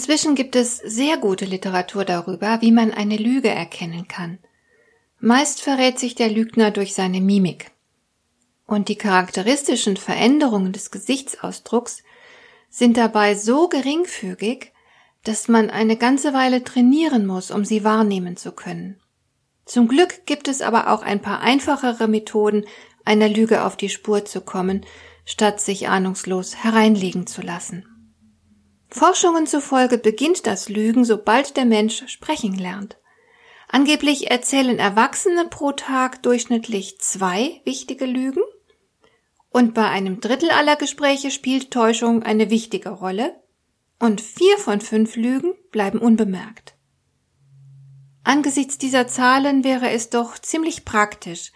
Inzwischen gibt es sehr gute Literatur darüber, wie man eine Lüge erkennen kann. Meist verrät sich der Lügner durch seine Mimik. Und die charakteristischen Veränderungen des Gesichtsausdrucks sind dabei so geringfügig, dass man eine ganze Weile trainieren muss, um sie wahrnehmen zu können. Zum Glück gibt es aber auch ein paar einfachere Methoden, einer Lüge auf die Spur zu kommen, statt sich ahnungslos hereinlegen zu lassen. Forschungen zufolge beginnt das Lügen, sobald der Mensch sprechen lernt. Angeblich erzählen Erwachsene pro Tag durchschnittlich zwei wichtige Lügen und bei einem Drittel aller Gespräche spielt Täuschung eine wichtige Rolle und vier von fünf Lügen bleiben unbemerkt. Angesichts dieser Zahlen wäre es doch ziemlich praktisch,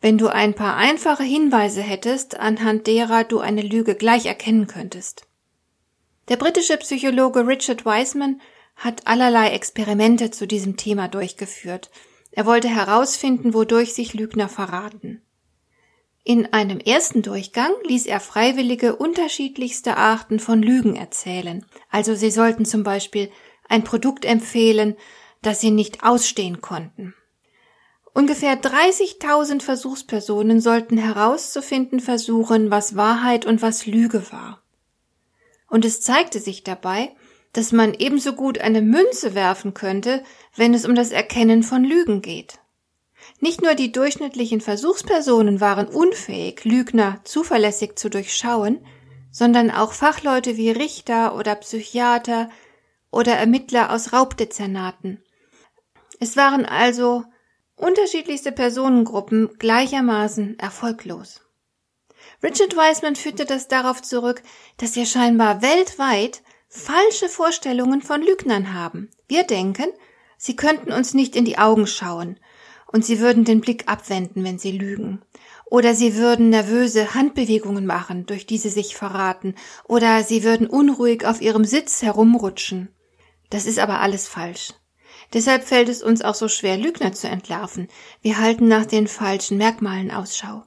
wenn du ein paar einfache Hinweise hättest, anhand derer du eine Lüge gleich erkennen könntest. Der britische Psychologe Richard Wiseman hat allerlei Experimente zu diesem Thema durchgeführt. Er wollte herausfinden, wodurch sich Lügner verraten. In einem ersten Durchgang ließ er Freiwillige unterschiedlichste Arten von Lügen erzählen. Also sie sollten zum Beispiel ein Produkt empfehlen, das sie nicht ausstehen konnten. Ungefähr 30.000 Versuchspersonen sollten herauszufinden versuchen, was Wahrheit und was Lüge war und es zeigte sich dabei, dass man ebenso gut eine Münze werfen könnte, wenn es um das Erkennen von Lügen geht. Nicht nur die durchschnittlichen Versuchspersonen waren unfähig, Lügner zuverlässig zu durchschauen, sondern auch Fachleute wie Richter oder Psychiater oder Ermittler aus Raubdezernaten. Es waren also unterschiedlichste Personengruppen gleichermaßen erfolglos. Richard Wiseman führte das darauf zurück, dass wir scheinbar weltweit falsche Vorstellungen von Lügnern haben. Wir denken, sie könnten uns nicht in die Augen schauen und sie würden den Blick abwenden, wenn sie lügen. Oder sie würden nervöse Handbewegungen machen, durch die sie sich verraten, oder sie würden unruhig auf ihrem Sitz herumrutschen. Das ist aber alles falsch. Deshalb fällt es uns auch so schwer, Lügner zu entlarven. Wir halten nach den falschen Merkmalen Ausschau.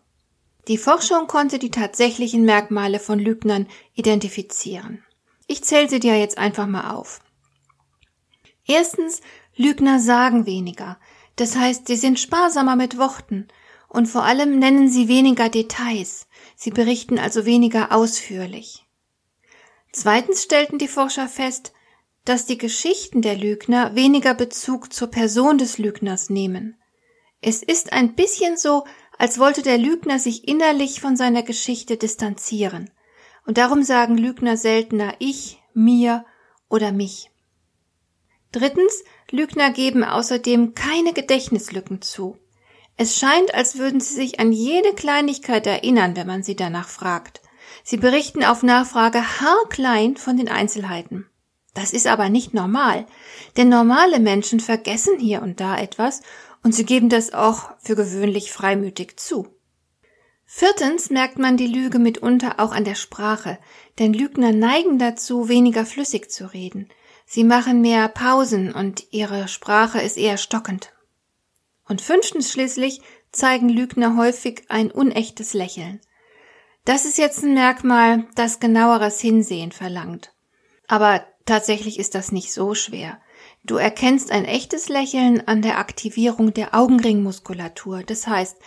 Die Forschung konnte die tatsächlichen Merkmale von Lügnern identifizieren. Ich zähle sie dir jetzt einfach mal auf. Erstens, Lügner sagen weniger. Das heißt, sie sind sparsamer mit Worten und vor allem nennen sie weniger Details. Sie berichten also weniger ausführlich. Zweitens stellten die Forscher fest, dass die Geschichten der Lügner weniger Bezug zur Person des Lügners nehmen. Es ist ein bisschen so, als wollte der Lügner sich innerlich von seiner Geschichte distanzieren. Und darum sagen Lügner seltener ich, mir oder mich. Drittens, Lügner geben außerdem keine Gedächtnislücken zu. Es scheint, als würden sie sich an jede Kleinigkeit erinnern, wenn man sie danach fragt. Sie berichten auf Nachfrage haarklein von den Einzelheiten. Das ist aber nicht normal, denn normale Menschen vergessen hier und da etwas und sie geben das auch für gewöhnlich freimütig zu. Viertens merkt man die Lüge mitunter auch an der Sprache, denn Lügner neigen dazu, weniger flüssig zu reden. Sie machen mehr Pausen und ihre Sprache ist eher stockend. Und fünftens schließlich zeigen Lügner häufig ein unechtes Lächeln. Das ist jetzt ein Merkmal, das genaueres Hinsehen verlangt. Aber tatsächlich ist das nicht so schwer. Du erkennst ein echtes Lächeln an der Aktivierung der Augenringmuskulatur. Das heißt,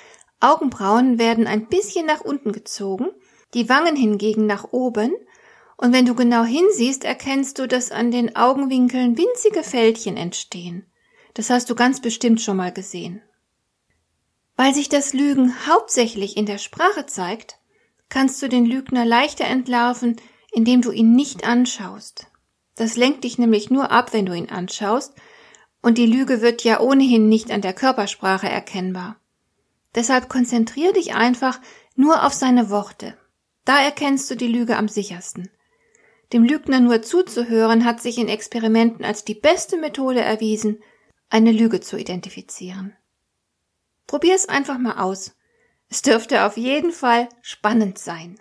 Augenbrauen werden ein bisschen nach unten gezogen, die Wangen hingegen nach oben, und wenn du genau hinsiehst, erkennst du, dass an den Augenwinkeln winzige Fältchen entstehen. Das hast du ganz bestimmt schon mal gesehen. Weil sich das Lügen hauptsächlich in der Sprache zeigt, kannst du den Lügner leichter entlarven, indem du ihn nicht anschaust. Das lenkt dich nämlich nur ab, wenn du ihn anschaust, und die Lüge wird ja ohnehin nicht an der Körpersprache erkennbar. Deshalb konzentrier dich einfach nur auf seine Worte. Da erkennst du die Lüge am sichersten. Dem Lügner nur zuzuhören hat sich in Experimenten als die beste Methode erwiesen, eine Lüge zu identifizieren. Probier es einfach mal aus. Es dürfte auf jeden Fall spannend sein.